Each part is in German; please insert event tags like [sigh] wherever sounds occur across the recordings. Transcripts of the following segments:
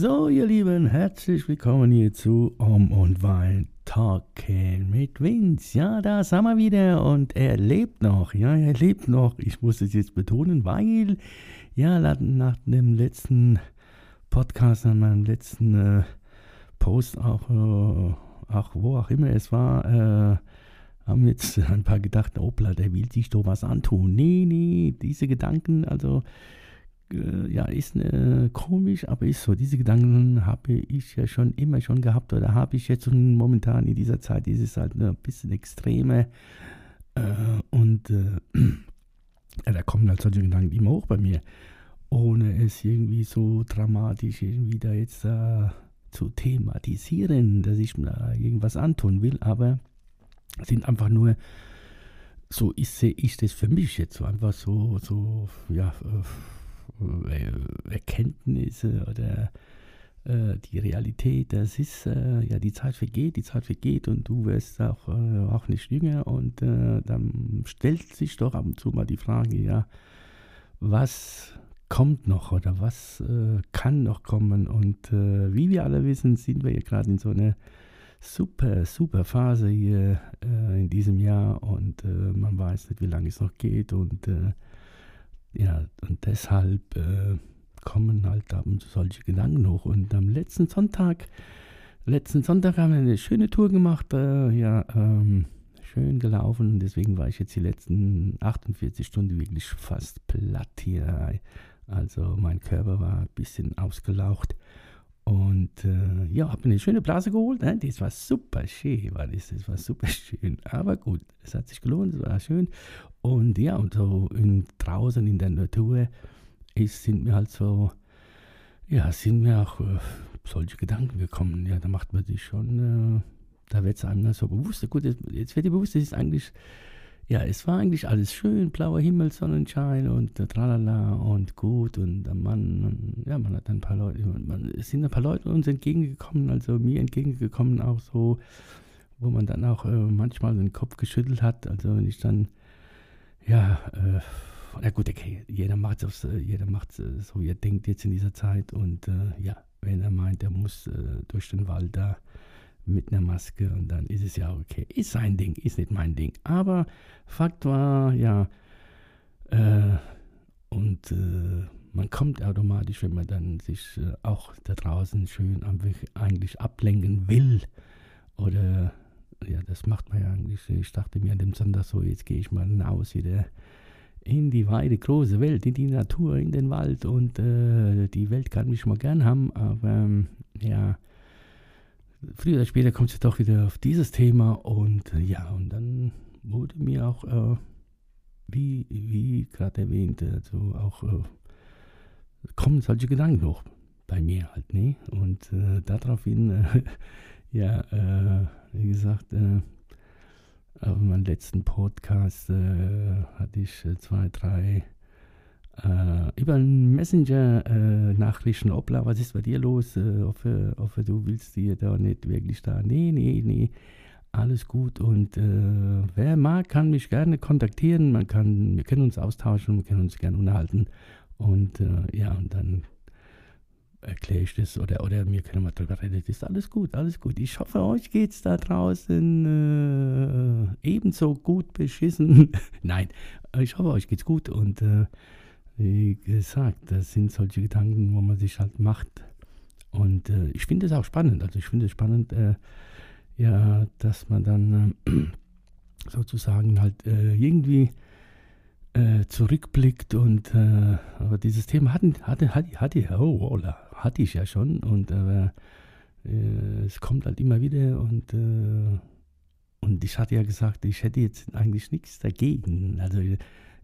So, ihr Lieben, herzlich willkommen hier zu Um und Wein Talking mit Vince. Ja, da sind wir wieder und er lebt noch. Ja, er lebt noch. Ich muss es jetzt betonen, weil, ja, nach dem letzten Podcast, an meinem letzten äh, Post, auch, äh, auch wo auch immer es war, äh, haben jetzt [laughs] ein paar gedacht, hoppla, der will sich doch was antun. Nee, nee, diese Gedanken, also äh, ja, ist äh, komisch, aber ist so. Diese Gedanken habe ich ja schon immer schon gehabt oder habe ich jetzt momentan in dieser Zeit ist es halt ein bisschen extreme äh, und äh, [clears throat] ja, da kommen halt solche Gedanken immer hoch bei mir, ohne es irgendwie so dramatisch irgendwie da jetzt äh, zu thematisieren, dass ich mir irgendwas antun will, aber sind einfach nur so ist, sehe ich das für mich jetzt so einfach so, so, ja, Erkenntnisse oder äh, die Realität, das ist, äh, ja, die Zeit vergeht, die Zeit vergeht und du wirst auch, äh, auch nicht jünger und äh, dann stellt sich doch ab und zu mal die Frage, ja, was kommt noch oder was äh, kann noch kommen? Und wie wir alle wissen, sind wir ja gerade in so einer super, super Phase hier in diesem Jahr und man weiß nicht, wie lange es noch geht und ja, und deshalb äh, kommen halt ab und zu solche Gedanken hoch. Und am letzten Sonntag, letzten Sonntag haben wir eine schöne Tour gemacht, äh, ja, ähm, schön gelaufen. Und deswegen war ich jetzt die letzten 48 Stunden wirklich fast platt hier. Also mein Körper war ein bisschen ausgelaucht. Und äh, ja, habe mir eine schöne Blase geholt. Ne? Das war super schön, war das, das war super schön. Aber gut, es hat sich gelohnt, es war schön. Und ja, und so in, draußen in der Natur ist, sind mir halt so, ja, sind mir auch äh, solche Gedanken gekommen. Ja, da macht man sich schon, äh, da wird es einem so bewusst. Gut, jetzt, jetzt wird dir bewusst, es ist eigentlich ja, es war eigentlich alles schön, blauer Himmel, Sonnenschein und tralala und gut und der Mann, ja, man hat ein paar Leute, man, es sind ein paar Leute uns entgegengekommen, also mir entgegengekommen auch so, wo man dann auch äh, manchmal den Kopf geschüttelt hat, also wenn ich dann, ja, äh, na gut, okay, jeder macht es äh, jeder macht äh, so, wie er denkt jetzt in dieser Zeit. Und äh, ja, wenn er meint, er muss äh, durch den Wald da mit einer Maske und dann ist es ja okay. Ist sein Ding, ist nicht mein Ding. Aber Fakt war, ja, äh, und äh, man kommt automatisch, wenn man dann sich äh, auch da draußen schön eigentlich ablenken will. Oder, ja, das macht man ja eigentlich. Ich dachte mir an dem Sonntag so, jetzt gehe ich mal hinaus wieder in die weite große Welt, in die Natur, in den Wald und äh, die Welt kann mich mal gern haben, aber ähm, ja, früher oder später kommt es doch wieder auf dieses Thema und äh, ja, und dann wurde mir auch, äh, wie, wie gerade erwähnt, also auch äh, kommen solche Gedanken hoch bei mir halt, ne? Und äh, daraufhin, äh, [laughs] ja, äh, wie gesagt, auf meinem letzten Podcast hatte ich zwei, drei äh, über einen Messenger äh, obla, was ist bei dir los? Äh, hoffe, hoffe, du willst dir da nicht wirklich da. Nee, nee, nee, alles gut. Und äh, wer mag, kann mich gerne kontaktieren. Man kann, wir können uns austauschen, wir können uns gerne unterhalten. Und äh, ja, und dann erkläre ich das oder, oder wir können mal drüber reden. Das ist alles gut, alles gut. Ich hoffe, euch geht es da draußen äh, ebenso gut beschissen. [laughs] Nein, ich hoffe, euch geht's gut und äh, wie gesagt, das sind solche Gedanken, wo man sich halt macht. Und äh, ich finde es auch spannend. Also ich finde es spannend, äh, ja, dass man dann äh, [clears throat] sozusagen halt äh, irgendwie äh, zurückblickt und äh, aber dieses Thema hatte, hatte, hatte, hatte, oh, oh, hatte ich ja schon und aber es kommt halt immer wieder und und ich hatte ja gesagt, ich hätte jetzt eigentlich nichts dagegen. Also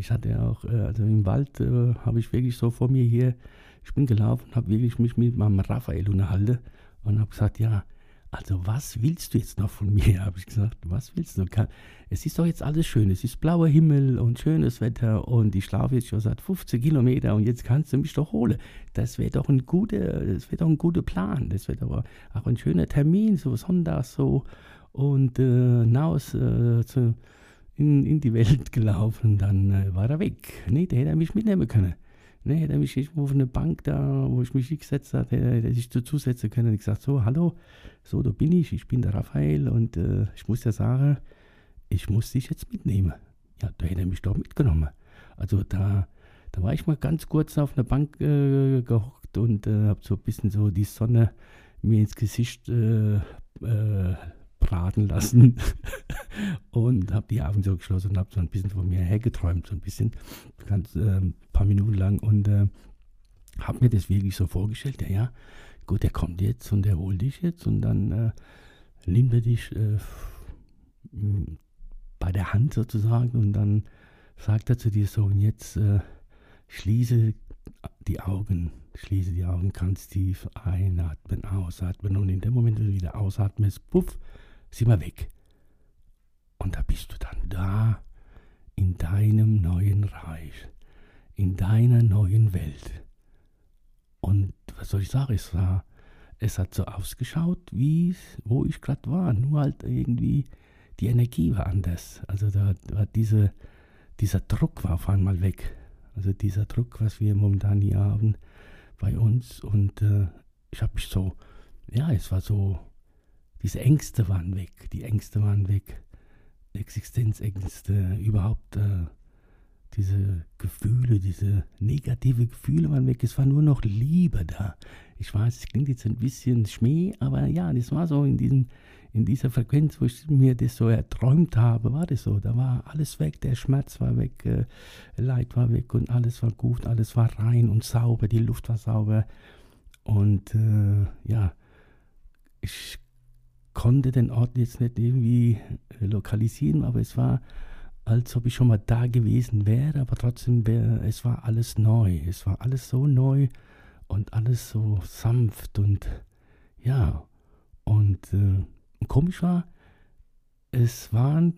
ich hatte auch, äh, also im Wald äh, habe ich wirklich so vor mir hier, ich bin gelaufen, habe wirklich mich mit meinem Raphael unterhalten und habe gesagt, ja, Also was willst du jetzt noch von mir, [laughs] habe ich gesagt. Was willst du? Es ist doch jetzt alles schön. Es ist blauer Himmel und schönes Wetter und ich schlafe jetzt schon seit 15 Kilometern und jetzt kannst du mich doch holen. Das wäre doch ein guter, doch ein guter Plan. Das wäre doch auch ein schöner Termin, so sonntags so und äh, hinaus äh, zu, in, in die Welt gelaufen. Dann äh, war er weg. Nee, der hätte mich mitnehmen können. Ne, hätte mich auf eine Bank da, wo ich mich gesetzt habe, hätte er sich dazusetzen können. Ich gesagt, so, hallo, so, da bin ich, ich bin der Raphael und äh, ich muss ja sagen, ich muss dich jetzt mitnehmen. Ja, da hätte er mich doch mitgenommen. Also da, da war ich mal ganz kurz auf einer Bank äh, gehockt und äh, habe so ein bisschen so die Sonne mir ins Gesicht äh, äh, braten lassen. [laughs] Und habe die Augen so geschlossen und habe so ein bisschen von mir hergeträumt, so ein bisschen, ganz äh, paar Minuten lang. Und äh, habe mir das wirklich so vorgestellt, ja, ja, gut, der kommt jetzt und der holt dich jetzt. Und dann äh, nimmt er dich äh, bei der Hand sozusagen. Und dann sagt er zu dir so, und jetzt äh, schließe die Augen, schließe die Augen ganz tief einatmen, ausatmen und in dem Moment, wo du wieder ausatmest, puff, sind wir weg. Und da bist du dann da in deinem neuen Reich, in deiner neuen Welt. Und was soll ich sagen, es war, es hat so ausgeschaut, wie wo ich gerade war, nur halt irgendwie die Energie war anders. Also da war diese, dieser Druck war auf einmal weg. Also dieser Druck, was wir momentan hier haben bei uns. Und äh, ich habe mich so, ja, es war so, diese Ängste waren weg, die Ängste waren weg, Existenzängste, überhaupt äh, diese Gefühle, diese negative Gefühle waren weg. Es war nur noch Liebe da. Ich weiß, es klingt jetzt ein bisschen Schmäh, aber ja, das war so in, diesem, in dieser Frequenz, wo ich mir das so erträumt habe, war das so. Da war alles weg, der Schmerz war weg, äh, Leid war weg und alles war gut, alles war rein und sauber, die Luft war sauber. Und äh, ja, ich konnte den Ort jetzt nicht irgendwie äh, lokalisieren, aber es war, als ob ich schon mal da gewesen wäre, aber trotzdem wäre, es war alles neu. Es war alles so neu und alles so sanft und ja. Und äh, komisch war, es waren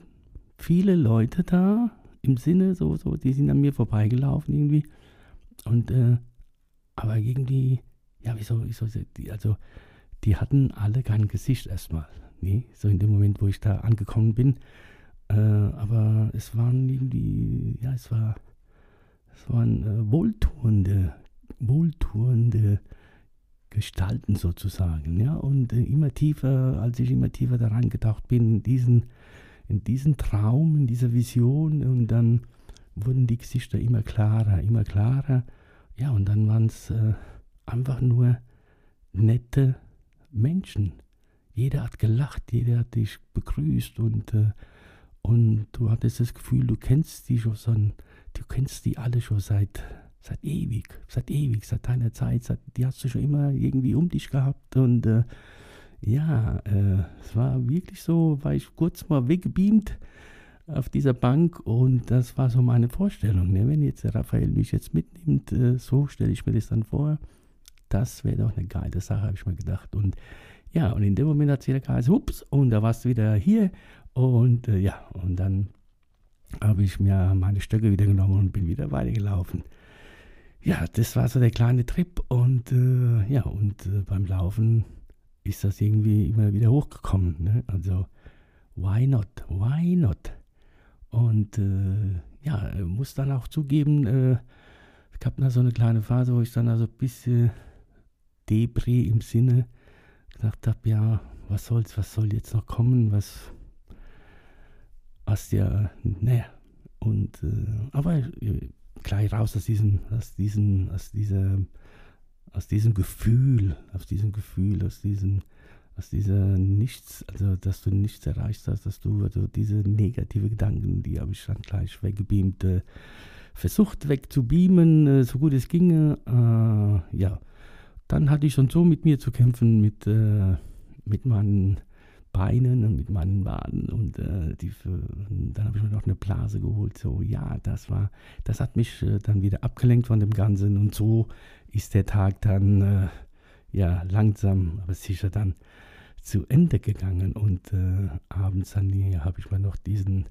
viele Leute da, im Sinne, so, so, die sind an mir vorbeigelaufen irgendwie. Und, äh, aber irgendwie, ja, wieso, wieso, also, die hatten alle kein Gesicht erstmal. Nee, so in dem Moment, wo ich da angekommen bin. Äh, aber es waren irgendwie, ja, es war, es waren äh, wohltuende, wohltuende Gestalten sozusagen, ja. Und äh, immer tiefer, als ich immer tiefer da reingetaucht bin, in diesen, in diesen Traum, in dieser Vision, und dann wurden die Gesichter immer klarer, immer klarer. Ja, und dann waren es äh, einfach nur nette Menschen. Jeder hat gelacht, jeder hat dich begrüßt und, äh, und du hattest das Gefühl, du kennst die schon, so, du kennst die alle schon seit, seit ewig, seit ewig, seit deiner Zeit, seit, die hast du schon immer irgendwie um dich gehabt und äh, ja, äh, es war wirklich so, war ich kurz mal weggebeamt auf dieser Bank und das war so meine Vorstellung. Ne? Wenn jetzt der Raphael mich jetzt mitnimmt, äh, so stelle ich mir das dann vor das wäre doch eine geile Sache, habe ich mir gedacht. Und ja, und in dem Moment hat es wieder geheißen, ups, und da warst du wieder hier. Und äh, ja, und dann habe ich mir meine Stöcke wieder genommen und bin wieder weitergelaufen. Ja, das war so der kleine Trip und äh, ja, und äh, beim Laufen ist das irgendwie immer wieder hochgekommen. Ne? Also, why not? Why not? Und äh, ja, muss dann auch zugeben, es gab da so eine kleine Phase, wo ich dann also ein bisschen Debris im Sinne gedacht habe, ja, was soll's, was soll jetzt noch kommen, was, was ja, naja, und, äh, aber äh, gleich raus aus diesem, aus diesem, aus dieser, aus diesem Gefühl, aus diesem Gefühl, aus diesem, aus dieser Nichts, also dass du nichts erreicht hast, dass du, also diese negative Gedanken, die habe ich dann gleich weggebeamt, äh, versucht wegzubeamen, äh, so gut es ginge, äh, ja, dann hatte ich schon so mit mir zu kämpfen, mit, äh, mit meinen Beinen und mit meinen Waden und äh, die, dann habe ich mir noch eine Blase geholt. So, ja, das war, das hat mich äh, dann wieder abgelenkt von dem Ganzen und so ist der Tag dann, äh, ja, langsam, aber sicher dann zu Ende gegangen und äh, abends habe ich mir noch diesen,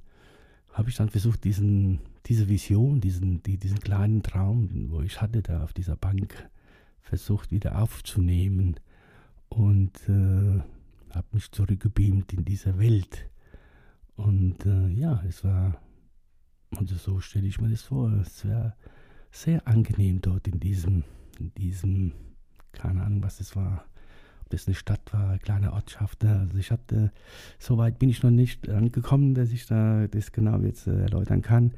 habe ich dann versucht, diesen, diese Vision, diesen, die, diesen kleinen Traum, wo ich hatte da auf dieser Bank, versucht wieder aufzunehmen und äh, habe mich zurückgebeamt in diese Welt. Und äh, ja, es war, also so stelle ich mir das vor, es wäre sehr angenehm dort in diesem, in diesem, keine Ahnung, was es war, ob das eine Stadt war, eine kleine Ortschaft. Also ich hatte, so weit bin ich noch nicht angekommen, dass ich da das genau jetzt äh, erläutern kann.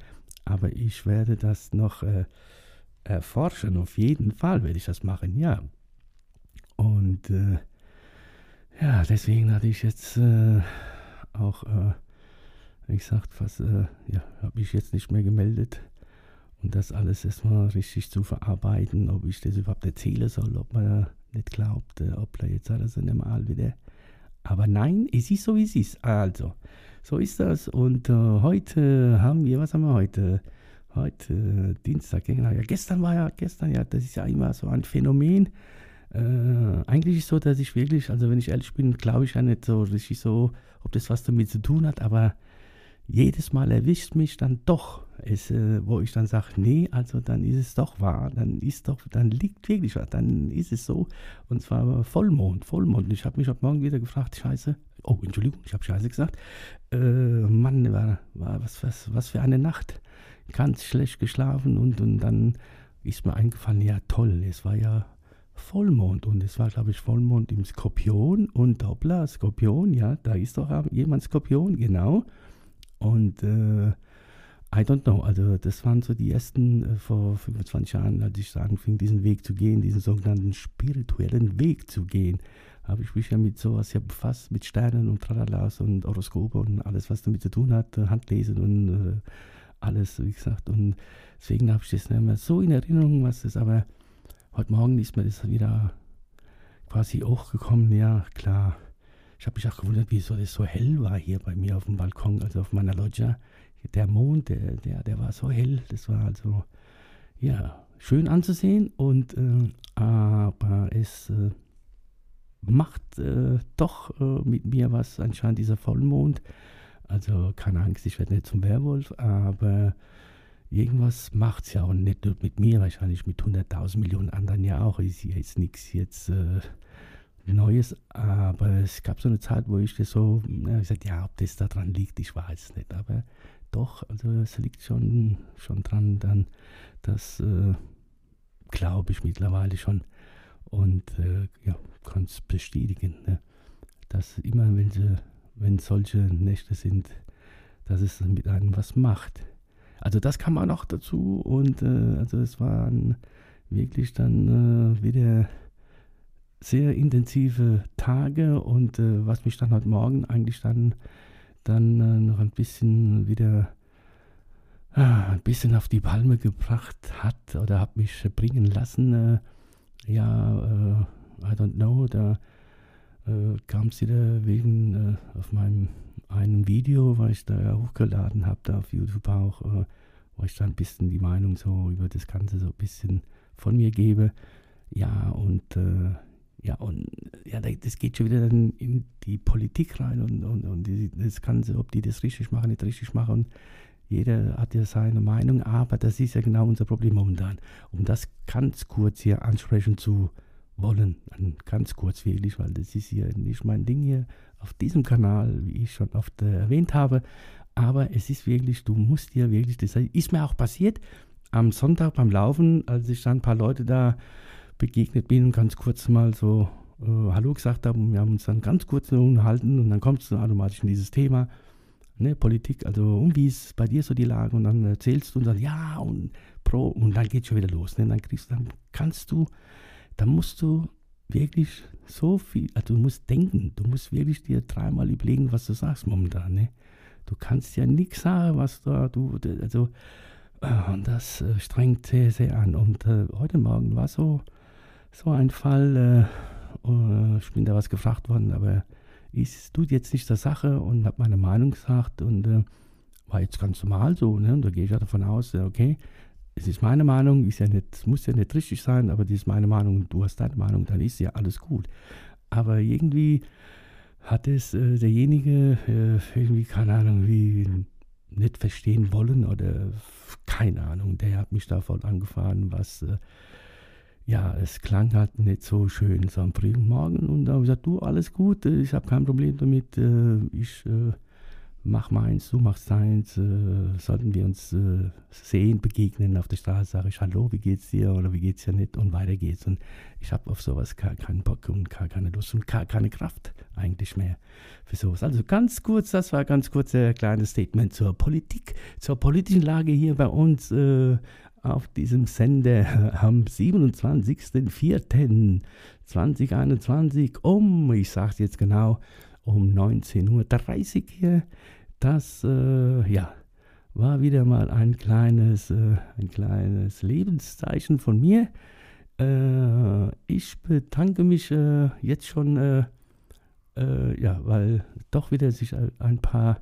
Aber ich werde das noch äh, erforschen, auf jeden Fall werde ich das machen, ja. Und äh, ja, deswegen hatte ich jetzt äh, auch, äh, wie gesagt, fast, äh, ja, habe ich jetzt nicht mehr gemeldet. Und das alles erstmal richtig zu verarbeiten, ob ich das überhaupt erzählen soll, ob man nicht glaubt, äh, ob da jetzt alles in dem All wieder. Aber nein, es ist so, wie es ist. Also, so ist das. Und äh, heute haben wir, was haben wir heute? Heute äh, Dienstag, genau. Ja, gestern war ja, gestern, ja, das ist ja immer so ein Phänomen. Äh, eigentlich ist es so, dass ich wirklich, also wenn ich ehrlich bin, glaube ich ja nicht so richtig so, ob das was damit zu tun hat, aber jedes Mal erwischt mich dann doch, es, äh, wo ich dann sage, nee, also dann ist es doch wahr, dann ist doch, dann liegt wirklich was, dann ist es so. Und zwar Vollmond, Vollmond. Und ich habe mich heute Morgen wieder gefragt, Scheiße, oh, Entschuldigung, ich habe Scheiße gesagt. Äh, Mann, war, war was, was, was für eine Nacht. Ganz schlecht geschlafen und, und dann ist mir eingefallen, ja toll, es war ja Vollmond und es war, glaube ich, Vollmond im Skorpion und Doppler, Skorpion, ja, da ist doch jemand Skorpion, genau. Und äh, I don't know, also das waren so die ersten äh, vor 25 Jahren, als ich anfing, diesen Weg zu gehen, diesen sogenannten spirituellen Weg zu gehen, habe ich mich ja mit sowas ja befasst, mit Sternen und Tralalas und Horoskope und alles, was damit zu tun hat, äh, Handlesen und äh, alles, wie gesagt. Und deswegen habe ich das nicht mehr so in Erinnerung, was das, aber heute Morgen ist mir das wieder quasi hochgekommen, ja, klar ich habe mich auch gewundert, wieso das so hell war hier bei mir auf dem Balkon, also auf meiner Loggia. Der Mond, der, der, der war so hell. Das war also, ja, schön anzusehen. Und, äh, aber es äh, macht äh, doch äh, mit mir was, anscheinend dieser Vollmond. Also keine Angst, ich werde nicht zum Werwolf, aber irgendwas macht es ja auch nicht nur mit mir, wahrscheinlich mit 100.000 Millionen anderen ja auch. Ist jetzt nichts jetzt äh, Neues, aber es gab so eine Zeit, wo ich das so, ja, ich sagte, ja, ob das daran liegt, ich weiß es nicht, aber doch, also es liegt schon, schon dran, dann, das äh, glaube ich mittlerweile schon und äh, ja, kann es bestätigen, ne? dass immer, wenn, sie, wenn solche Nächte sind, dass es mit einem was macht. Also das kam auch noch dazu und äh, also es waren wirklich dann äh, wieder sehr intensive Tage und äh, was mich dann heute Morgen eigentlich dann, dann äh, noch ein bisschen wieder äh, ein bisschen auf die Palme gebracht hat oder hat mich bringen lassen. Äh, ja, äh, I don't know, da äh, kam es wieder wegen auf meinem einem Video, was ich da hochgeladen habe, da auf YouTube auch, wo ich dann ein bisschen die Meinung so über das Ganze so ein bisschen von mir gebe. Ja, und ja, und ja, das geht schon wieder dann in die Politik rein und, und, und das Ganze, ob die das richtig machen, nicht richtig machen. Jeder hat ja seine Meinung, aber das ist ja genau unser Problem momentan. Um das ganz kurz hier ansprechen zu wollen, ganz kurz wirklich, weil das ist hier nicht mein Ding hier auf diesem Kanal, wie ich schon oft äh, erwähnt habe. Aber es ist wirklich, du musst hier wirklich, das ist mir auch passiert am Sonntag beim Laufen, als ich dann ein paar Leute da begegnet bin und ganz kurz mal so äh, Hallo gesagt habe. Und wir haben uns dann ganz kurz unterhalten und dann kommst du automatisch in dieses Thema. Ne, Politik, also um wie ist bei dir so die Lage und dann erzählst du und sagst, ja und pro und dann geht schon wieder los. Ne? Dann kriegst dann kannst du, dann musst du wirklich so viel, also du musst denken, du musst wirklich dir dreimal überlegen, was du sagst momentan. Ne? Du kannst ja nichts sagen, was da du, also äh, und das äh, strengt sehr, sehr an. Und äh, heute Morgen war so, so ein Fall, äh, äh, ich bin da was gefragt worden, aber es tut jetzt nicht der Sache und habe meine Meinung gesagt und äh, war jetzt ganz normal so. Ne? Und da gehe ich ja davon aus, okay, es ist meine Meinung, ist ja nicht, muss ja nicht richtig sein, aber die ist meine Meinung und du hast deine Meinung, dann ist ja alles gut. Aber irgendwie hat es äh, derjenige äh, irgendwie, keine Ahnung, wie nicht verstehen wollen oder keine Ahnung, der hat mich da voll angefahren, was äh, ja, es klang halt nicht so schön so am frühen Morgen und da habe ich gesagt, du, alles gut, äh, ich habe kein Problem damit, äh, ich äh, mach meins, du machst deins, äh, sollten wir uns äh, sehen, begegnen auf der Straße, sage ich Hallo, wie geht's dir oder wie geht's dir nicht und weiter geht's. Und ich habe auf sowas gar keinen Bock und gar keine Lust und gar keine Kraft eigentlich mehr für sowas. Also ganz kurz, das war ganz kurz ein kleines Statement zur Politik, zur politischen Lage hier bei uns äh, auf diesem Sender [laughs] am 27.04.2021 um, ich sage es jetzt genau, um 19.30 Uhr hier. Das äh, ja, war wieder mal ein kleines, äh, ein kleines Lebenszeichen von mir. Äh, ich bedanke mich äh, jetzt schon, äh, äh, ja, weil doch wieder sich ein paar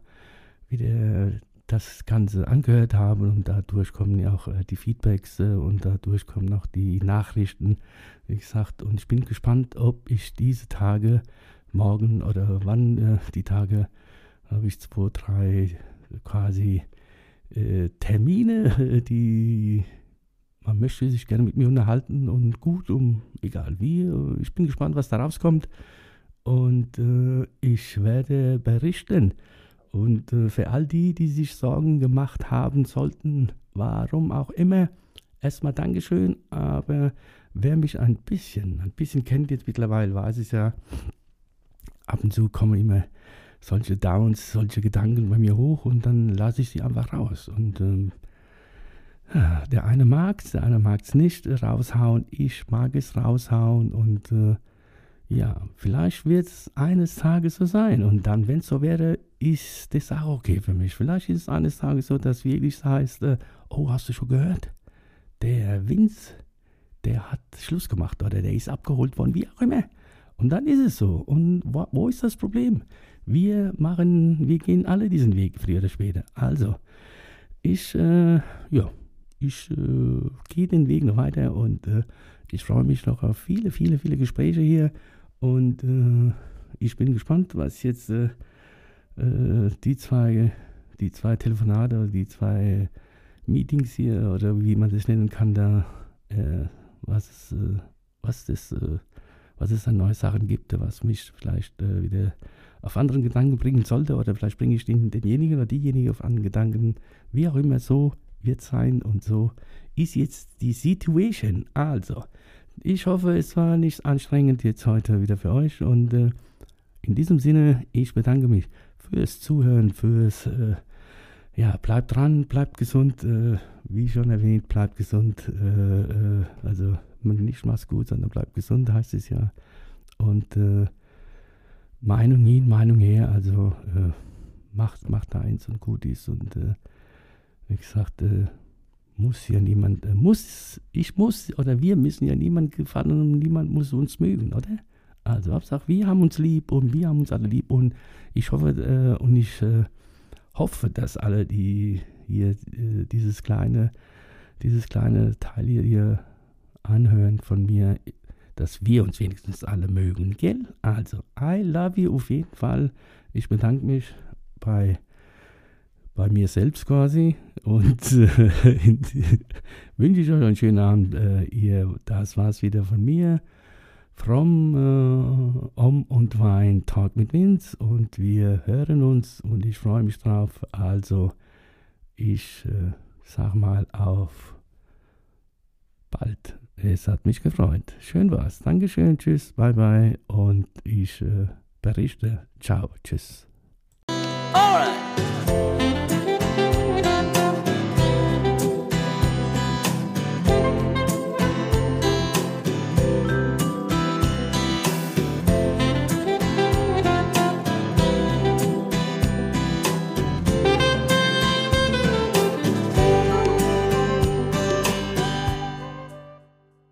wieder das Ganze angehört haben und dadurch kommen ja auch die Feedbacks und dadurch kommen auch die Nachrichten, wie gesagt. Und ich bin gespannt, ob ich diese Tage morgen oder wann äh, die Tage habe ich zwei, drei quasi äh, Termine, die man möchte sich gerne mit mir unterhalten und gut um, egal wie. Ich bin gespannt, was da rauskommt und äh, ich werde berichten. Und äh, für all die, die sich Sorgen gemacht haben sollten, warum auch immer, erstmal Dankeschön, aber wer mich ein bisschen, ein bisschen kennt jetzt mittlerweile, weiß es ja, ab und zu kommen immer solche Downs, solche Gedanken bei mir hoch und dann lasse ich sie einfach raus. Und ähm, der eine mag es, der andere mag es nicht raushauen. Ich mag es raushauen und äh, ja, vielleicht wird es eines Tages so sein. Und dann, wenn es so wäre, ist das auch okay für mich. Vielleicht ist es eines Tages so, dass wirklich heißt, äh, oh, hast du schon gehört? Der Vince, der hat Schluss gemacht oder der ist abgeholt worden, wie auch immer. Und dann ist es so. Und wo, wo, ist das Problem? Wir machen, wir gehen alle diesen Weg, früher oder später. Also, ich, äh, ja, ich äh, gehe den Weg noch weiter und äh, ich freue mich noch auf viele, viele, viele Gespräche hier. Und äh, ich bin gespannt, was jetzt äh, äh, die zwei, die zwei Telefonate, die zwei Meetings hier oder wie man das nennen kann, da, was, was das was es an neue Sachen gibt, was mich vielleicht äh, wieder auf anderen Gedanken bringen sollte oder vielleicht bringe ich den, denjenigen oder diejenige auf anderen Gedanken, wie auch immer, so wird sein und so ist jetzt die Situation. Also, ich hoffe, es war nicht anstrengend jetzt heute wieder für euch und äh, in diesem Sinne, ich bedanke mich fürs Zuhören, fürs, äh, ja, bleibt dran, bleibt gesund, äh, wie schon erwähnt, bleibt gesund, äh, also nicht mach's gut, sondern bleib gesund, heißt es ja. Und äh, Meinung hin, Meinung her, also äh, macht, macht da eins und gut ist. Und äh, wie gesagt, äh, muss ja niemand, äh, muss, ich muss oder wir müssen ja niemand gefallen und niemand muss uns mögen, oder? Also Hauptsache, wir haben uns lieb und wir haben uns alle lieb und ich hoffe äh, und ich hoffe, dass alle, die hier dieses kleine, dieses kleine Teil hier, hier anhören von mir, dass wir uns wenigstens alle mögen, gell? Also, I love you auf jeden Fall. Ich bedanke mich bei, bei mir selbst quasi und äh, [laughs] wünsche ich euch einen schönen Abend. Äh, ihr, das war's wieder von mir. From äh, Om und Wein Talk mit Vince und wir hören uns und ich freue mich drauf. Also, ich äh, sag mal auf bald. Es hat mich gefreut. Schön war's. Dankeschön. Tschüss. Bye bye. Und ich äh, berichte. Ciao. Tschüss. Alright.